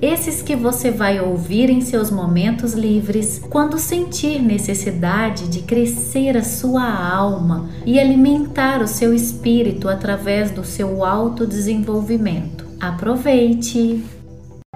Esses que você vai ouvir em seus momentos livres, quando sentir necessidade de crescer a sua alma e alimentar o seu espírito através do seu autodesenvolvimento. Aproveite!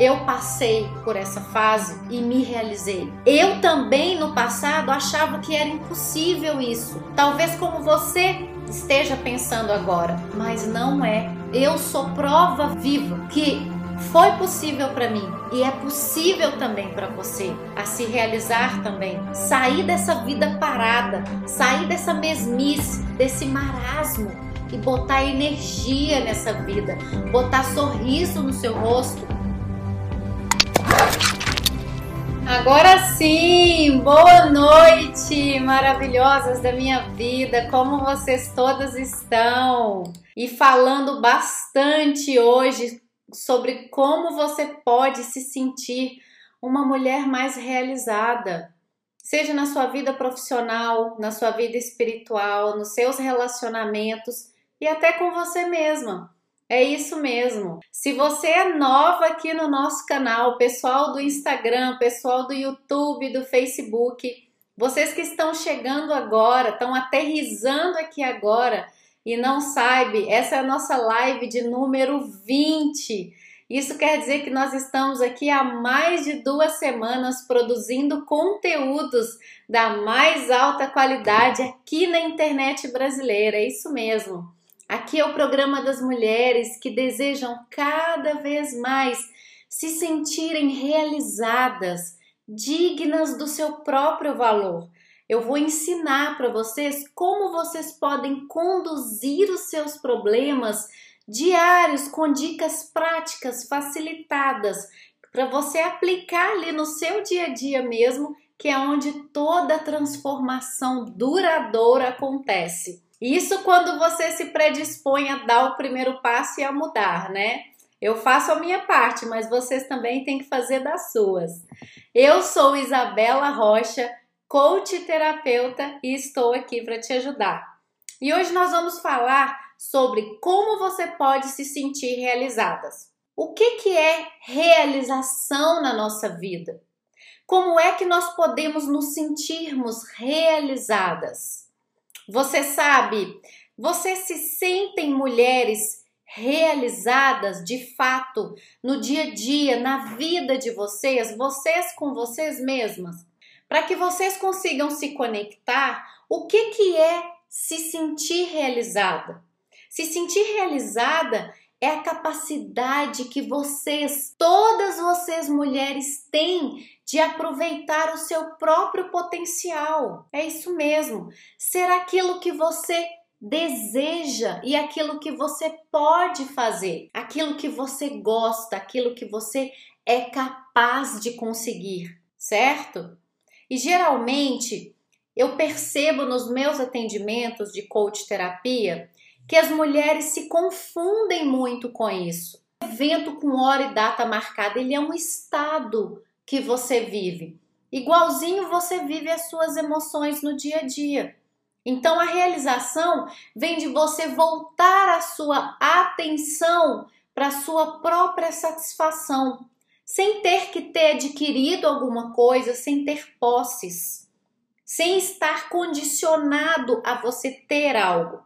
Eu passei por essa fase e me realizei. Eu também no passado achava que era impossível isso. Talvez como você esteja pensando agora, mas não é. Eu sou prova viva que foi possível para mim e é possível também para você a se realizar também. Sair dessa vida parada, sair dessa mesmice, desse marasmo e botar energia nessa vida, botar sorriso no seu rosto Agora sim, boa noite, maravilhosas da minha vida, como vocês todas estão? E falando bastante hoje sobre como você pode se sentir uma mulher mais realizada, seja na sua vida profissional, na sua vida espiritual, nos seus relacionamentos e até com você mesma. É isso mesmo. Se você é nova aqui no nosso canal, pessoal do Instagram, pessoal do YouTube, do Facebook, vocês que estão chegando agora, estão aterrizando aqui agora e não sabe, essa é a nossa live de número 20. Isso quer dizer que nós estamos aqui há mais de duas semanas produzindo conteúdos da mais alta qualidade aqui na internet brasileira. É isso mesmo. Aqui é o programa das mulheres que desejam cada vez mais se sentirem realizadas, dignas do seu próprio valor. Eu vou ensinar para vocês como vocês podem conduzir os seus problemas diários com dicas práticas facilitadas para você aplicar ali no seu dia a dia mesmo, que é onde toda transformação duradoura acontece. Isso quando você se predispõe a dar o primeiro passo e a mudar, né? Eu faço a minha parte, mas vocês também têm que fazer das suas. Eu sou Isabela Rocha, coach terapeuta, e estou aqui para te ajudar. E hoje nós vamos falar sobre como você pode se sentir realizadas. O que, que é realização na nossa vida? Como é que nós podemos nos sentirmos realizadas? Você sabe, vocês se sentem mulheres realizadas de fato no dia a dia, na vida de vocês, vocês com vocês mesmas? Para que vocês consigam se conectar, o que, que é se sentir realizada? Se sentir realizada é a capacidade que vocês, todas vocês mulheres, têm de aproveitar o seu próprio potencial. É isso mesmo. Ser aquilo que você deseja e aquilo que você pode fazer, aquilo que você gosta, aquilo que você é capaz de conseguir, certo? E geralmente eu percebo nos meus atendimentos de coach terapia que as mulheres se confundem muito com isso. Evento com hora e data marcada, ele é um estado que você vive. Igualzinho você vive as suas emoções no dia a dia. Então a realização vem de você voltar a sua atenção para a sua própria satisfação, sem ter que ter adquirido alguma coisa, sem ter posses, sem estar condicionado a você ter algo.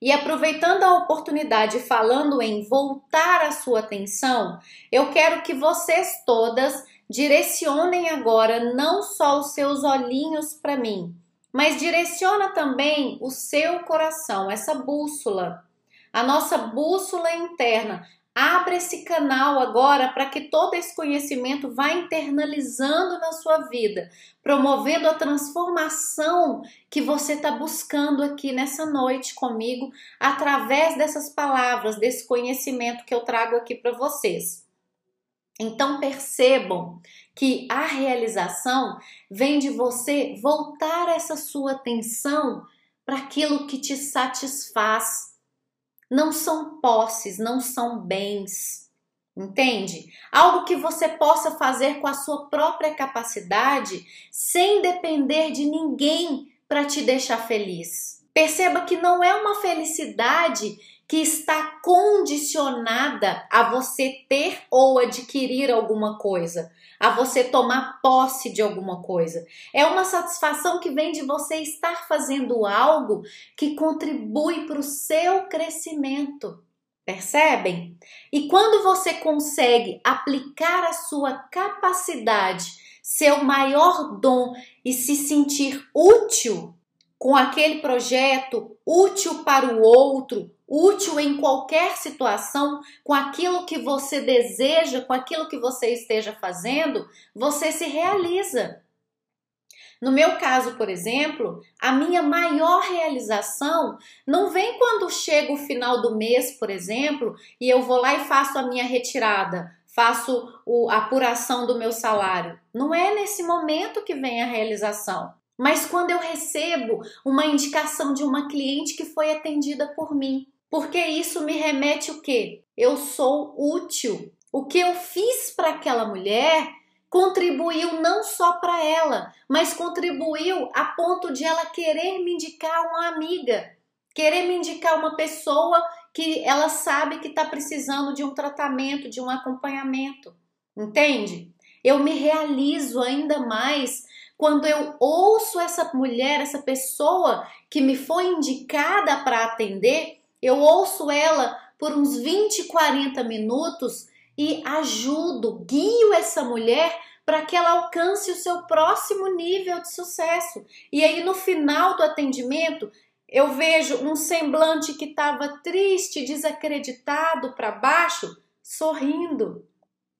E aproveitando a oportunidade, falando em voltar a sua atenção, eu quero que vocês todas direcionem agora não só os seus olhinhos para mim, mas direciona também o seu coração, essa bússola, a nossa bússola interna, Abra esse canal agora para que todo esse conhecimento vá internalizando na sua vida, promovendo a transformação que você está buscando aqui nessa noite comigo, através dessas palavras, desse conhecimento que eu trago aqui para vocês. Então percebam que a realização vem de você voltar essa sua atenção para aquilo que te satisfaz. Não são posses, não são bens. Entende? Algo que você possa fazer com a sua própria capacidade, sem depender de ninguém para te deixar feliz. Perceba que não é uma felicidade que está condicionada a você ter ou adquirir alguma coisa, a você tomar posse de alguma coisa. É uma satisfação que vem de você estar fazendo algo que contribui para o seu crescimento. Percebem? E quando você consegue aplicar a sua capacidade, seu maior dom e se sentir útil com aquele projeto, útil para o outro, útil em qualquer situação, com aquilo que você deseja, com aquilo que você esteja fazendo, você se realiza. No meu caso, por exemplo, a minha maior realização não vem quando chega o final do mês, por exemplo, e eu vou lá e faço a minha retirada, faço a apuração do meu salário. Não é nesse momento que vem a realização. Mas quando eu recebo uma indicação de uma cliente que foi atendida por mim, porque isso me remete o quê? Eu sou útil. O que eu fiz para aquela mulher contribuiu não só para ela, mas contribuiu a ponto de ela querer me indicar uma amiga, querer me indicar uma pessoa que ela sabe que está precisando de um tratamento, de um acompanhamento. Entende? Eu me realizo ainda mais quando eu ouço essa mulher, essa pessoa que me foi indicada para atender, eu ouço ela por uns 20, 40 minutos e ajudo, guio essa mulher para que ela alcance o seu próximo nível de sucesso. E aí no final do atendimento, eu vejo um semblante que estava triste, desacreditado para baixo, sorrindo.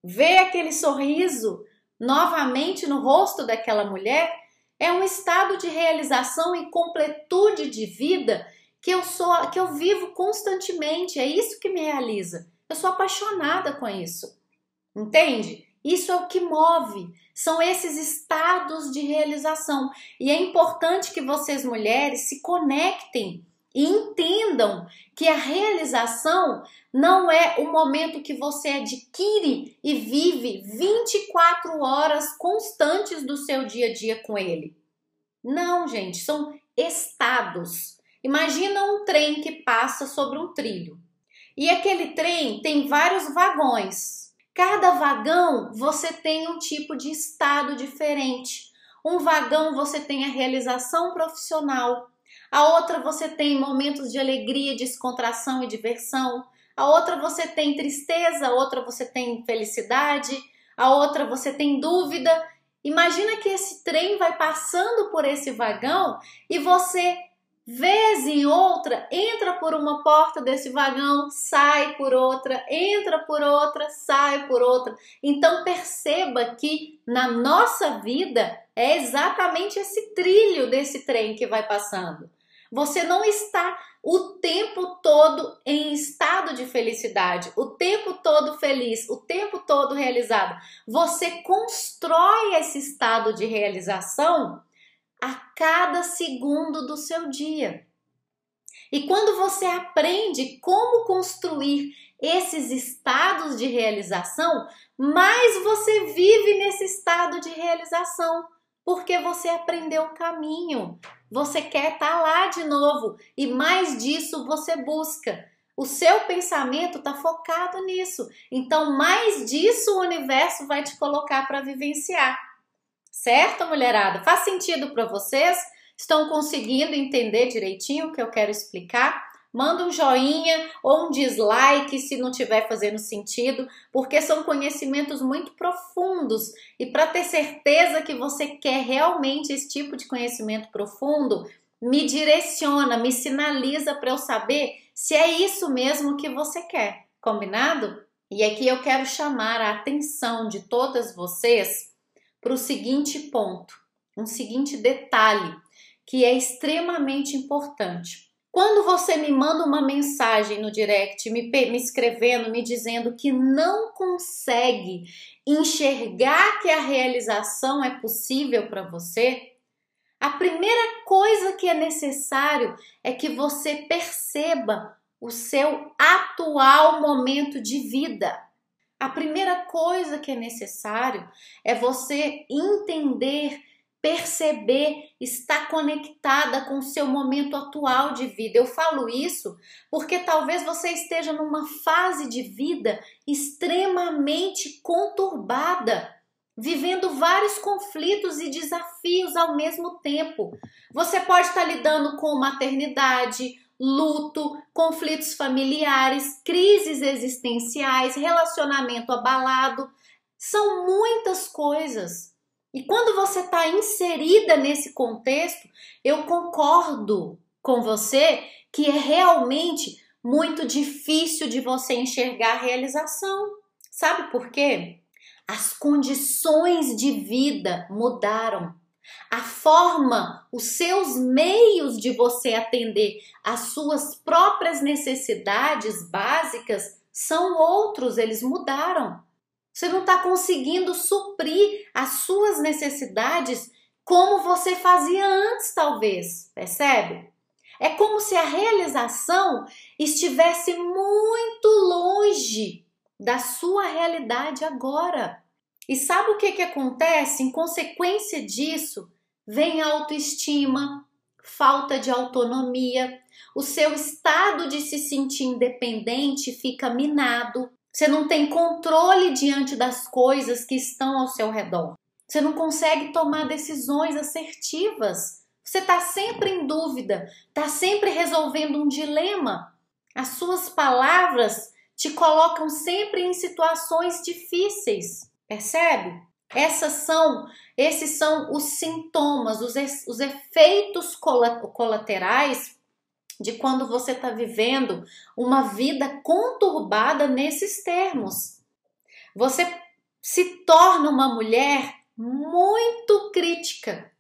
Ver aquele sorriso novamente no rosto daquela mulher é um estado de realização e completude de vida que eu sou, que eu vivo constantemente. É isso que me realiza. Eu sou apaixonada com isso. Entende? Isso é o que move. São esses estados de realização. E é importante que vocês mulheres se conectem e entendam que a realização não é o momento que você adquire e vive 24 horas constantes do seu dia a dia com ele. Não, gente, são estados. Imagina um trem que passa sobre um trilho. E aquele trem tem vários vagões. Cada vagão você tem um tipo de estado diferente. Um vagão você tem a realização profissional, a outra você tem momentos de alegria, descontração e diversão, a outra você tem tristeza, a outra você tem felicidade, a outra você tem dúvida. Imagina que esse trem vai passando por esse vagão e você vez em outra, entra por uma porta desse vagão, sai por outra, entra por outra, sai por outra. Então perceba que na nossa vida é exatamente esse trilho desse trem que vai passando. Você não está o tempo todo em estado de felicidade, o tempo todo feliz, o tempo todo realizado. Você constrói esse estado de realização a cada segundo do seu dia. E quando você aprende como construir esses estados de realização, mais você vive nesse estado de realização, porque você aprendeu o caminho. Você quer estar tá lá de novo e mais disso você busca. O seu pensamento está focado nisso. Então, mais disso o universo vai te colocar para vivenciar. Certo, mulherada? Faz sentido para vocês? Estão conseguindo entender direitinho o que eu quero explicar? Manda um joinha ou um dislike se não estiver fazendo sentido, porque são conhecimentos muito profundos e para ter certeza que você quer realmente esse tipo de conhecimento profundo, me direciona, me sinaliza para eu saber se é isso mesmo que você quer. Combinado? E aqui eu quero chamar a atenção de todas vocês para o seguinte ponto, um seguinte detalhe que é extremamente importante. Quando você me manda uma mensagem no direct, me, me escrevendo, me dizendo que não consegue enxergar que a realização é possível para você, a primeira coisa que é necessário é que você perceba o seu atual momento de vida. A primeira coisa que é necessário é você entender perceber, estar conectada com o seu momento atual de vida. Eu falo isso porque talvez você esteja numa fase de vida extremamente conturbada, vivendo vários conflitos e desafios ao mesmo tempo. Você pode estar lidando com maternidade, luto, conflitos familiares, crises existenciais, relacionamento abalado. São muitas coisas. E quando você está inserida nesse contexto, eu concordo com você que é realmente muito difícil de você enxergar a realização. Sabe por quê? As condições de vida mudaram. A forma, os seus meios de você atender às suas próprias necessidades básicas são outros, eles mudaram. Você não está conseguindo suprir as suas necessidades como você fazia antes, talvez. Percebe? É como se a realização estivesse muito longe da sua realidade agora. E sabe o que, que acontece? Em consequência disso, vem autoestima, falta de autonomia, o seu estado de se sentir independente fica minado, você não tem controle diante das coisas que estão ao seu redor. Você não consegue tomar decisões assertivas. Você está sempre em dúvida, está sempre resolvendo um dilema. As suas palavras te colocam sempre em situações difíceis. Percebe? Essas são, esses são os sintomas, os, os efeitos colaterais de quando você está vivendo uma vida conturbada nesses termos. Você se torna uma mulher muito crítica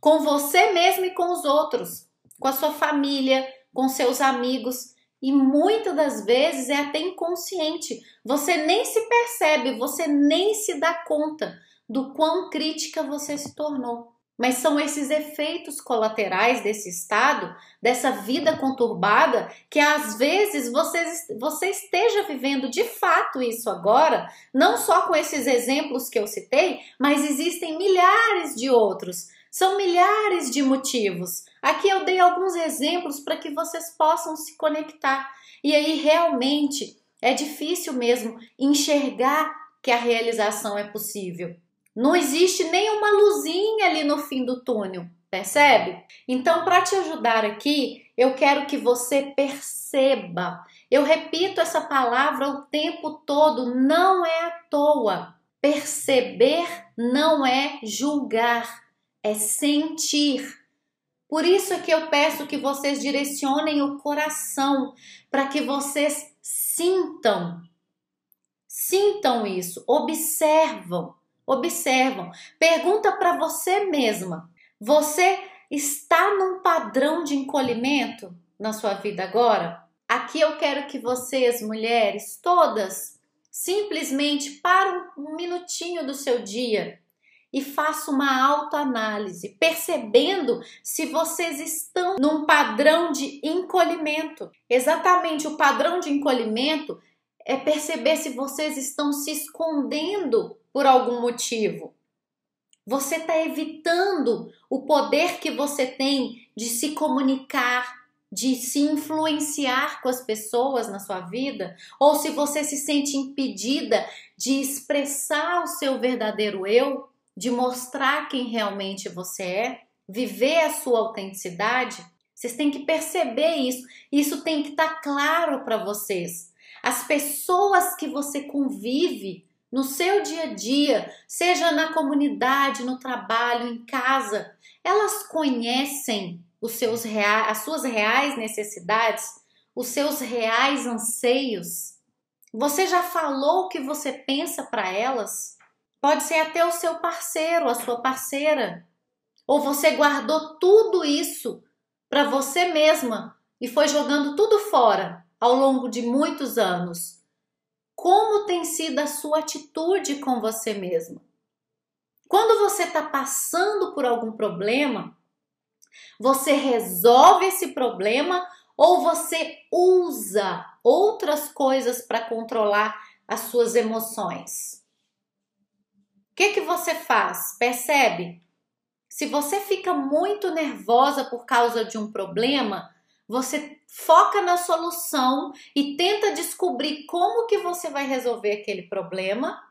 com você mesmo e com os outros, com a sua família, com seus amigos. E muitas das vezes é até inconsciente. Você nem se percebe, você nem se dá conta do quão crítica você se tornou. Mas são esses efeitos colaterais desse estado, dessa vida conturbada, que às vezes você, você esteja vivendo de fato isso agora, não só com esses exemplos que eu citei, mas existem milhares de outros. São milhares de motivos. Aqui eu dei alguns exemplos para que vocês possam se conectar. E aí realmente é difícil mesmo enxergar que a realização é possível. Não existe nenhuma luzinha ali no fim do túnel, percebe? Então, para te ajudar aqui, eu quero que você perceba. Eu repito essa palavra o tempo todo, não é à toa. Perceber não é julgar, é sentir. Por isso é que eu peço que vocês direcionem o coração para que vocês sintam. Sintam isso, observam observam. Pergunta para você mesma: você está num padrão de encolhimento na sua vida agora? Aqui eu quero que vocês, mulheres, todas, simplesmente parem um minutinho do seu dia e faça uma autoanálise, percebendo se vocês estão num padrão de encolhimento. Exatamente, o padrão de encolhimento é perceber se vocês estão se escondendo por algum motivo. Você está evitando o poder que você tem de se comunicar, de se influenciar com as pessoas na sua vida, ou se você se sente impedida de expressar o seu verdadeiro eu, de mostrar quem realmente você é, viver a sua autenticidade, vocês têm que perceber isso. Isso tem que estar tá claro para vocês. As pessoas que você convive no seu dia a dia, seja na comunidade, no trabalho, em casa, elas conhecem os seus reais, as suas reais necessidades, os seus reais anseios. Você já falou o que você pensa para elas? Pode ser até o seu parceiro, a sua parceira. Ou você guardou tudo isso para você mesma e foi jogando tudo fora ao longo de muitos anos. Como tem sido a sua atitude com você mesma? Quando você está passando por algum problema, você resolve esse problema ou você usa outras coisas para controlar as suas emoções? Que, que você faz? Percebe? Se você fica muito nervosa por causa de um problema, você foca na solução e tenta descobrir como que você vai resolver aquele problema,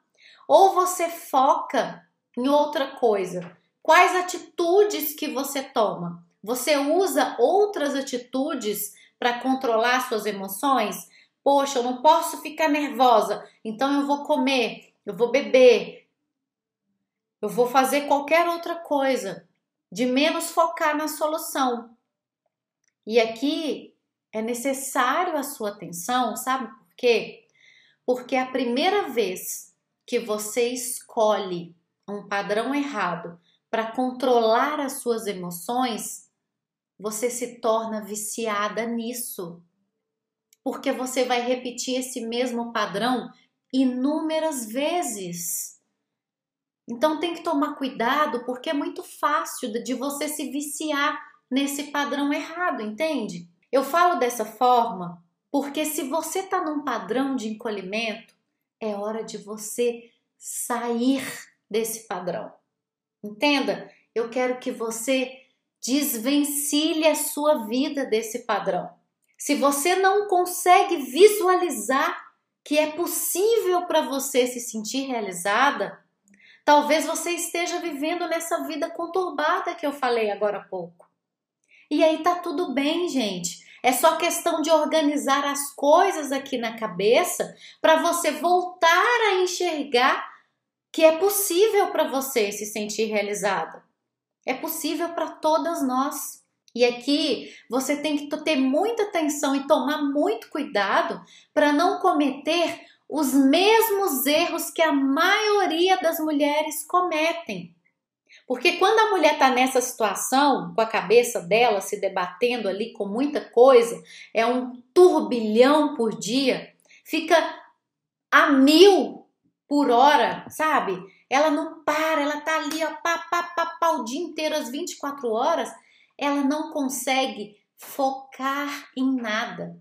ou você foca em outra coisa. Quais atitudes que você toma? Você usa outras atitudes para controlar suas emoções? Poxa, eu não posso ficar nervosa, então eu vou comer, eu vou beber, eu vou fazer qualquer outra coisa, de menos focar na solução. E aqui é necessário a sua atenção, sabe por quê? Porque a primeira vez que você escolhe um padrão errado para controlar as suas emoções, você se torna viciada nisso. Porque você vai repetir esse mesmo padrão inúmeras vezes. Então tem que tomar cuidado porque é muito fácil de você se viciar nesse padrão errado, entende? Eu falo dessa forma porque se você está num padrão de encolhimento, é hora de você sair desse padrão. Entenda? Eu quero que você desvencilhe a sua vida desse padrão. Se você não consegue visualizar que é possível para você se sentir realizada, talvez você esteja vivendo nessa vida conturbada que eu falei agora há pouco. E aí tá tudo bem, gente. É só questão de organizar as coisas aqui na cabeça para você voltar a enxergar que é possível para você se sentir realizada. É possível para todas nós. E aqui você tem que ter muita atenção e tomar muito cuidado para não cometer os mesmos erros que a maioria das mulheres cometem. Porque quando a mulher está nessa situação, com a cabeça dela se debatendo ali com muita coisa, é um turbilhão por dia, fica a mil por hora, sabe? Ela não para, ela tá ali, ó, pá, pá, pá, pá, o dia inteiro, às 24 horas, ela não consegue focar em nada.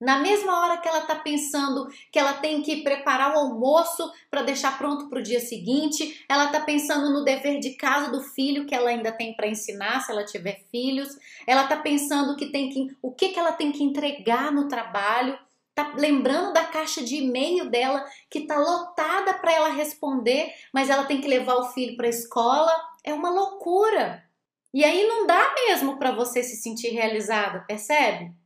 Na mesma hora que ela tá pensando que ela tem que preparar o almoço para deixar pronto para o dia seguinte, ela tá pensando no dever de casa do filho que ela ainda tem para ensinar, se ela tiver filhos, ela tá pensando que tem que o que que ela tem que entregar no trabalho tá lembrando da caixa de e-mail dela que tá lotada para ela responder, mas ela tem que levar o filho para a escola. É uma loucura. E aí não dá mesmo para você se sentir realizada, percebe?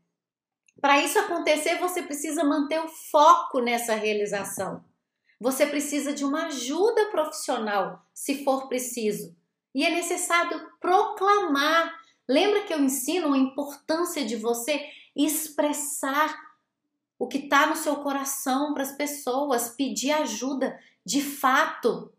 Para isso acontecer, você precisa manter o foco nessa realização. Você precisa de uma ajuda profissional, se for preciso. E é necessário proclamar. Lembra que eu ensino a importância de você expressar o que está no seu coração para as pessoas, pedir ajuda de fato.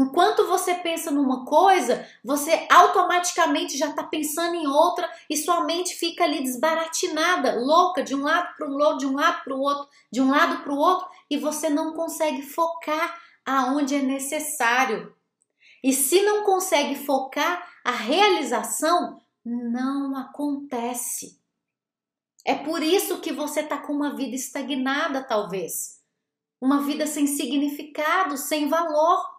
Enquanto você pensa numa coisa, você automaticamente já está pensando em outra e sua mente fica ali desbaratinada, louca, de um lado para o outro, de um lado para o outro, de um lado para o outro, e você não consegue focar aonde é necessário. E se não consegue focar, a realização não acontece. É por isso que você está com uma vida estagnada, talvez. Uma vida sem significado, sem valor.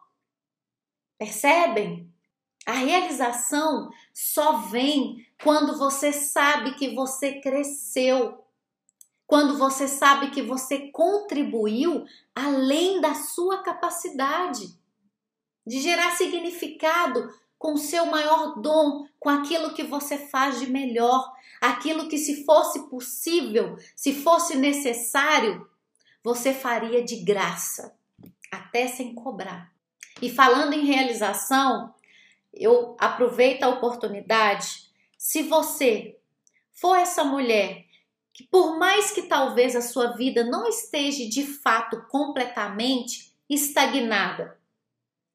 Percebem? A realização só vem quando você sabe que você cresceu, quando você sabe que você contribuiu além da sua capacidade de gerar significado com seu maior dom, com aquilo que você faz de melhor, aquilo que, se fosse possível, se fosse necessário, você faria de graça, até sem cobrar. E falando em realização, eu aproveito a oportunidade. Se você for essa mulher que, por mais que talvez a sua vida não esteja de fato completamente estagnada,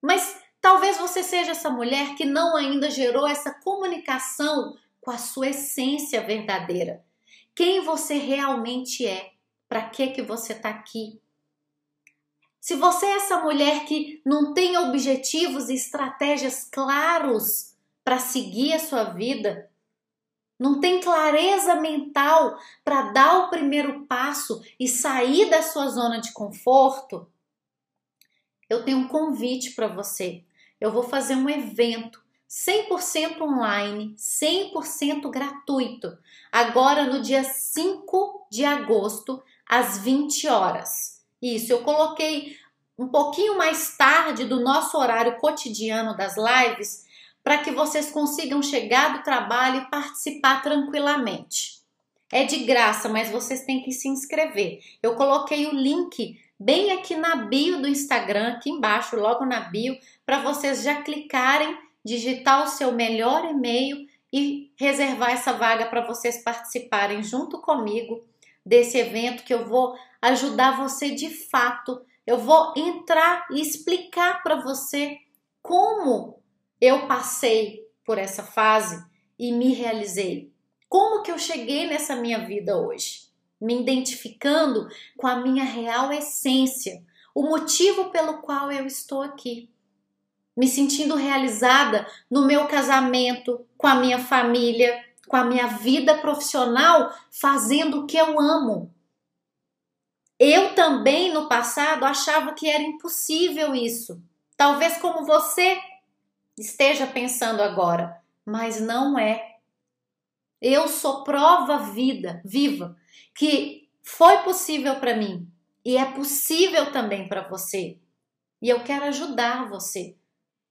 mas talvez você seja essa mulher que não ainda gerou essa comunicação com a sua essência verdadeira. quem você realmente é, para que que você está aqui. Se você é essa mulher que não tem objetivos e estratégias claros para seguir a sua vida, não tem clareza mental para dar o primeiro passo e sair da sua zona de conforto, eu tenho um convite para você. Eu vou fazer um evento 100% online, 100% gratuito, agora no dia 5 de agosto, às 20 horas. Isso, eu coloquei um pouquinho mais tarde do nosso horário cotidiano das lives para que vocês consigam chegar do trabalho e participar tranquilamente. É de graça, mas vocês têm que se inscrever. Eu coloquei o link bem aqui na bio do Instagram, aqui embaixo, logo na bio, para vocês já clicarem, digitar o seu melhor e-mail e reservar essa vaga para vocês participarem junto comigo desse evento que eu vou ajudar você de fato. Eu vou entrar e explicar para você como eu passei por essa fase e me realizei. Como que eu cheguei nessa minha vida hoje? Me identificando com a minha real essência, o motivo pelo qual eu estou aqui. Me sentindo realizada no meu casamento, com a minha família, com a minha vida profissional, fazendo o que eu amo. Eu também no passado achava que era impossível isso. Talvez como você esteja pensando agora, mas não é. Eu sou prova vida, viva, que foi possível para mim e é possível também para você. E eu quero ajudar você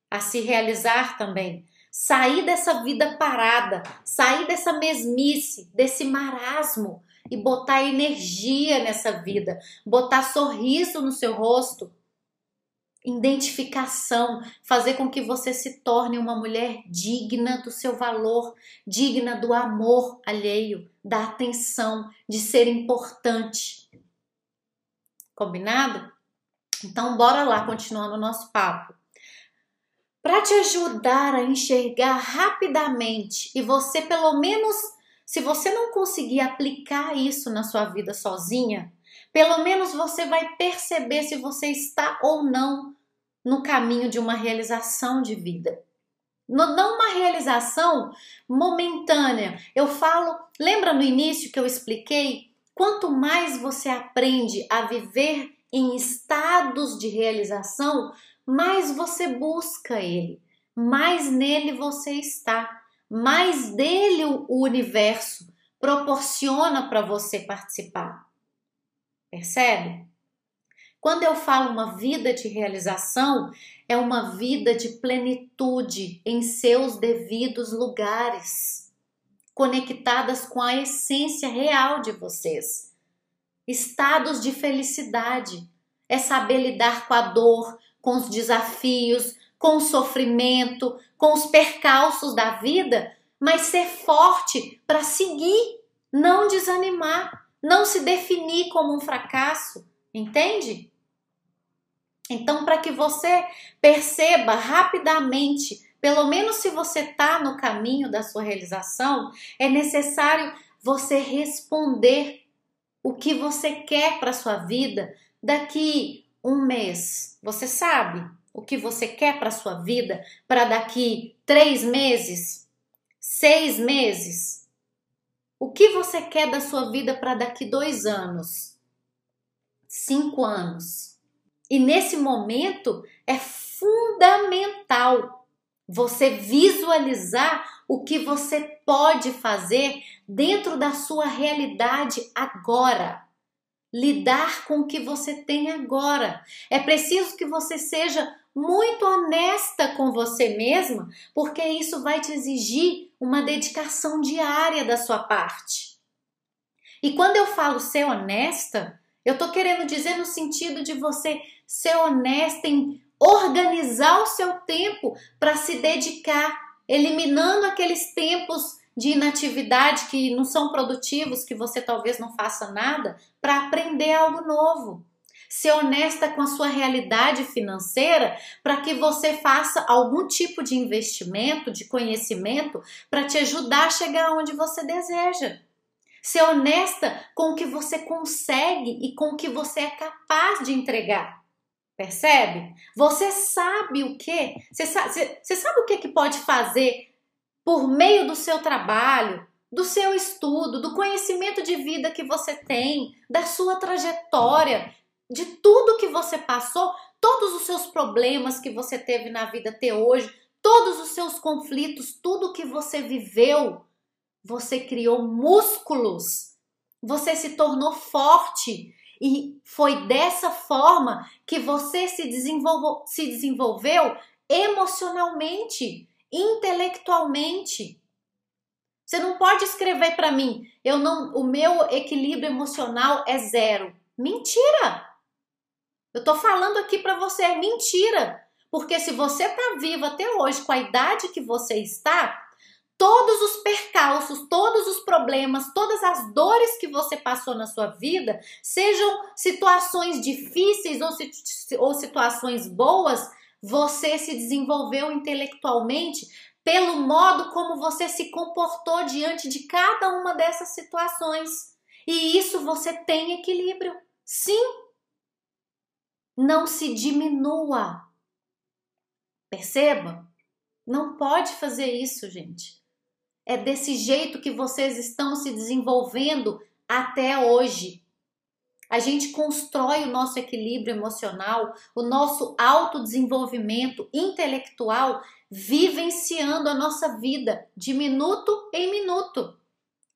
a se realizar também, sair dessa vida parada, sair dessa mesmice, desse marasmo e botar energia nessa vida, botar sorriso no seu rosto, identificação, fazer com que você se torne uma mulher digna do seu valor, digna do amor alheio, da atenção, de ser importante. Combinado? Então, bora lá, continuando o nosso papo. Para te ajudar a enxergar rapidamente e você, pelo menos, se você não conseguir aplicar isso na sua vida sozinha, pelo menos você vai perceber se você está ou não no caminho de uma realização de vida. Não uma realização momentânea. Eu falo, lembra no início que eu expliquei? Quanto mais você aprende a viver em estados de realização, mais você busca ele, mais nele você está mais dele o universo proporciona para você participar. Percebe? Quando eu falo uma vida de realização, é uma vida de plenitude em seus devidos lugares, conectadas com a essência real de vocês. Estados de felicidade é saber lidar com a dor, com os desafios, com o sofrimento, com os percalços da vida, mas ser forte para seguir, não desanimar, não se definir como um fracasso, entende? Então, para que você perceba rapidamente, pelo menos se você está no caminho da sua realização, é necessário você responder o que você quer para sua vida daqui um mês. Você sabe? O que você quer para sua vida para daqui três meses, seis meses? O que você quer da sua vida para daqui dois anos, cinco anos? E nesse momento é fundamental você visualizar o que você pode fazer dentro da sua realidade agora. Lidar com o que você tem agora. É preciso que você seja muito honesta com você mesma, porque isso vai te exigir uma dedicação diária da sua parte. E quando eu falo ser honesta, eu tô querendo dizer no sentido de você ser honesta em organizar o seu tempo para se dedicar, eliminando aqueles tempos de inatividade que não são produtivos, que você talvez não faça nada, para aprender algo novo ser honesta com a sua realidade financeira para que você faça algum tipo de investimento, de conhecimento para te ajudar a chegar onde você deseja. Ser honesta com o que você consegue e com o que você é capaz de entregar. Percebe? Você sabe o que? Você sabe, você sabe o que, que pode fazer por meio do seu trabalho, do seu estudo, do conhecimento de vida que você tem, da sua trajetória, de tudo que você passou, todos os seus problemas que você teve na vida até hoje, todos os seus conflitos, tudo que você viveu, você criou músculos, você se tornou forte e foi dessa forma que você se desenvolveu, se desenvolveu emocionalmente, intelectualmente. Você não pode escrever para mim, eu não, o meu equilíbrio emocional é zero. Mentira! Eu tô falando aqui para você, é mentira. Porque se você tá vivo até hoje com a idade que você está, todos os percalços, todos os problemas, todas as dores que você passou na sua vida, sejam situações difíceis ou, ou situações boas, você se desenvolveu intelectualmente pelo modo como você se comportou diante de cada uma dessas situações. E isso você tem equilíbrio. Sim. Não se diminua. Perceba? Não pode fazer isso, gente. É desse jeito que vocês estão se desenvolvendo até hoje. A gente constrói o nosso equilíbrio emocional, o nosso autodesenvolvimento intelectual, vivenciando a nossa vida de minuto em minuto.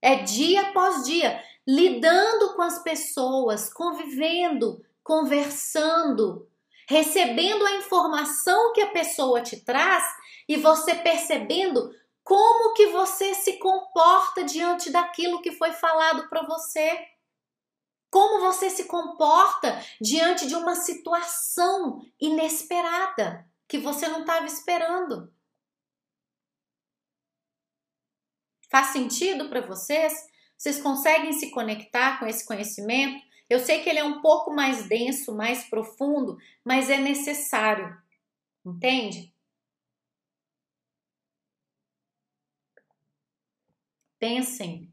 É dia após dia, lidando com as pessoas, convivendo, conversando, recebendo a informação que a pessoa te traz e você percebendo como que você se comporta diante daquilo que foi falado para você? Como você se comporta diante de uma situação inesperada que você não estava esperando? Faz sentido para vocês? Vocês conseguem se conectar com esse conhecimento? Eu sei que ele é um pouco mais denso, mais profundo, mas é necessário. Entende? Pensem.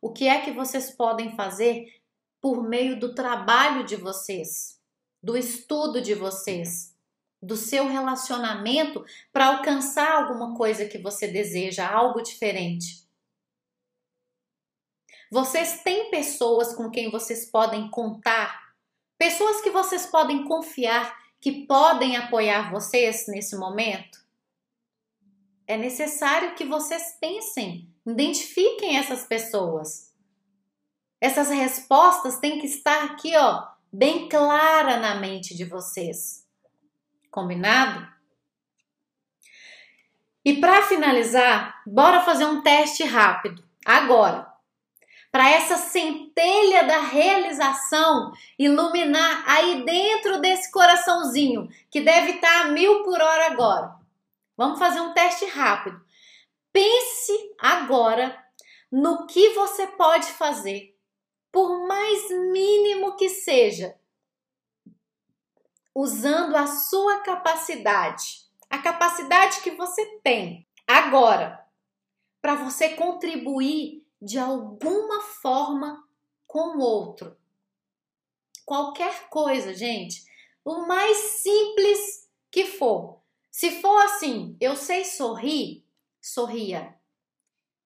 O que é que vocês podem fazer por meio do trabalho de vocês, do estudo de vocês, do seu relacionamento para alcançar alguma coisa que você deseja, algo diferente? Vocês têm pessoas com quem vocês podem contar, pessoas que vocês podem confiar, que podem apoiar vocês nesse momento? É necessário que vocês pensem Identifiquem essas pessoas. Essas respostas têm que estar aqui, ó, bem clara na mente de vocês. Combinado? E para finalizar, bora fazer um teste rápido. Agora, para essa centelha da realização iluminar aí dentro desse coraçãozinho que deve estar tá a mil por hora agora. Vamos fazer um teste rápido. Pense agora no que você pode fazer, por mais mínimo que seja, usando a sua capacidade, a capacidade que você tem agora, para você contribuir de alguma forma com o outro. Qualquer coisa, gente, o mais simples que for. Se for assim, eu sei sorrir, sorria.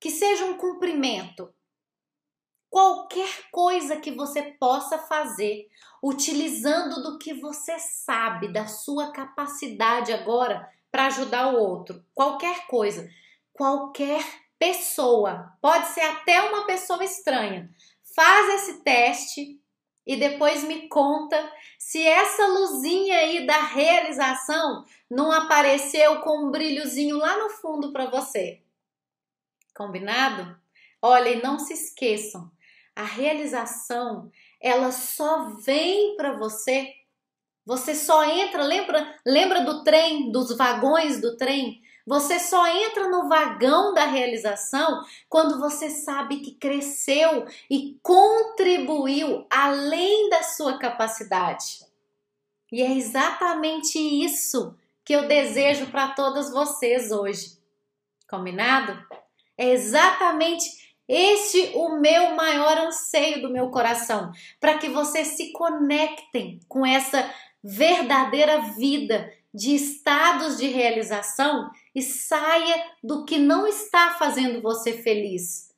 Que seja um cumprimento. Qualquer coisa que você possa fazer, utilizando do que você sabe, da sua capacidade agora para ajudar o outro. Qualquer coisa. Qualquer pessoa. Pode ser até uma pessoa estranha. Faz esse teste e depois me conta se essa luzinha aí da realização não apareceu com um brilhozinho lá no fundo para você. Combinado? Olha, e não se esqueçam, a realização, ela só vem para você. Você só entra, lembra, lembra do trem, dos vagões do trem? Você só entra no vagão da realização quando você sabe que cresceu e contribuiu além da sua capacidade. E é exatamente isso que eu desejo para todas vocês hoje. Combinado? É exatamente Este o meu maior anseio do meu coração, para que vocês se conectem com essa verdadeira vida de estados de realização e saia do que não está fazendo você feliz.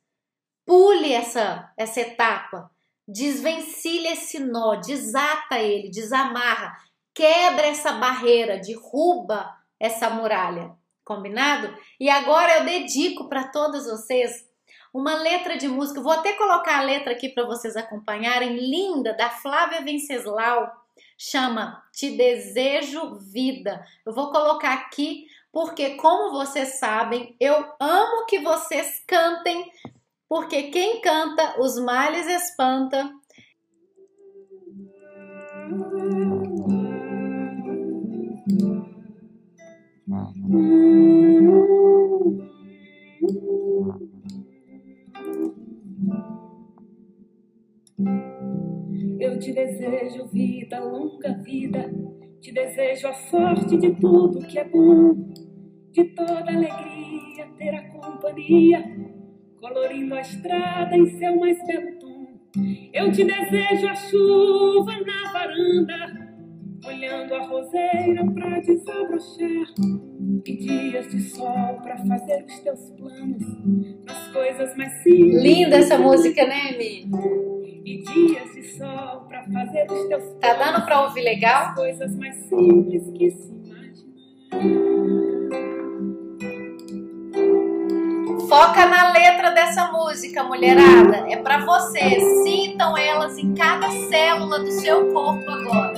Pule essa essa etapa, desvencilhe esse nó, desata ele, desamarra, quebra essa barreira, derruba essa muralha. Combinado? E agora eu dedico para todos vocês uma letra de música. Vou até colocar a letra aqui para vocês acompanharem, linda, da Flávia Venceslau. Chama Te Desejo Vida. Eu vou colocar aqui porque, como vocês sabem, eu amo que vocês cantem, porque quem canta os males espanta. Eu te desejo vida, longa vida. Te desejo a sorte de tudo que é bom, de toda alegria ter a companhia, colorindo a estrada em seu mais belo tom. Eu te desejo a chuva na varanda, olhando a roseira pra desabrochar, e dias de sol pra fazer os teus planos, nas coisas mais simples. Linda essa música, né, Mi? E dias de sol pra fazer os teus Tá dando pra ouvir legal? As coisas mais simples que se imaginar. Foca na letra dessa música, mulherada. É para vocês. Sintam elas em cada célula do seu corpo agora.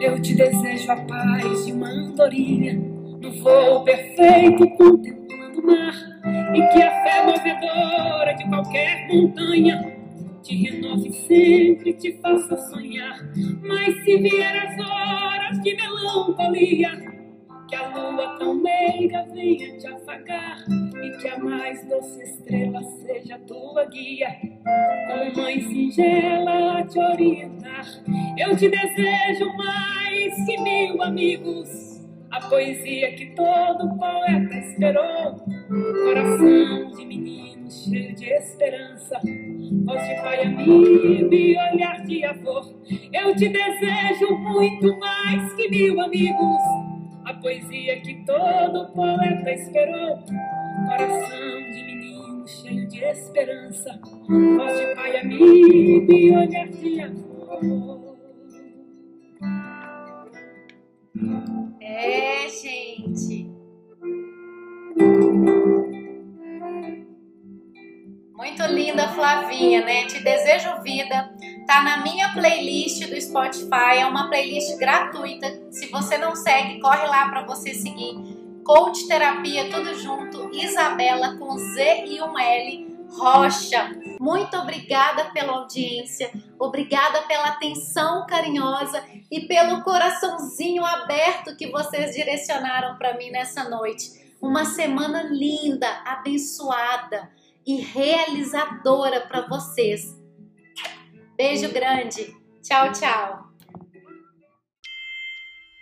Eu te desejo a paz de uma andorinha no voo perfeito contemplando o mar e que a fé movedora de qualquer montanha te renove sempre, te faça sonhar. Mas se vier as horas de melancolia, que a lua tão meiga venha te afagar e que a mais doce estrela seja tua guia, com mãe singela a te orientar. Eu te desejo mais que mil amigos, a poesia que todo poeta esperou, coração de menino cheio de esperança, voz de pai amigo e olhar de avô. Eu te desejo muito mais que mil amigos poesia que todo poeta esperou. Coração de menino cheio de esperança, voz de pai amigo e olhar de amor. É, gente. Muito linda, Flavinha, né? Te desejo vida. Tá na minha playlist do Spotify, é uma playlist gratuita. Se você não segue, corre lá para você seguir. Coach Terapia, tudo junto. Isabela com Z e um L. Rocha. Muito obrigada pela audiência, obrigada pela atenção carinhosa e pelo coraçãozinho aberto que vocês direcionaram para mim nessa noite. Uma semana linda, abençoada e realizadora para vocês. Beijo grande. Tchau, tchau.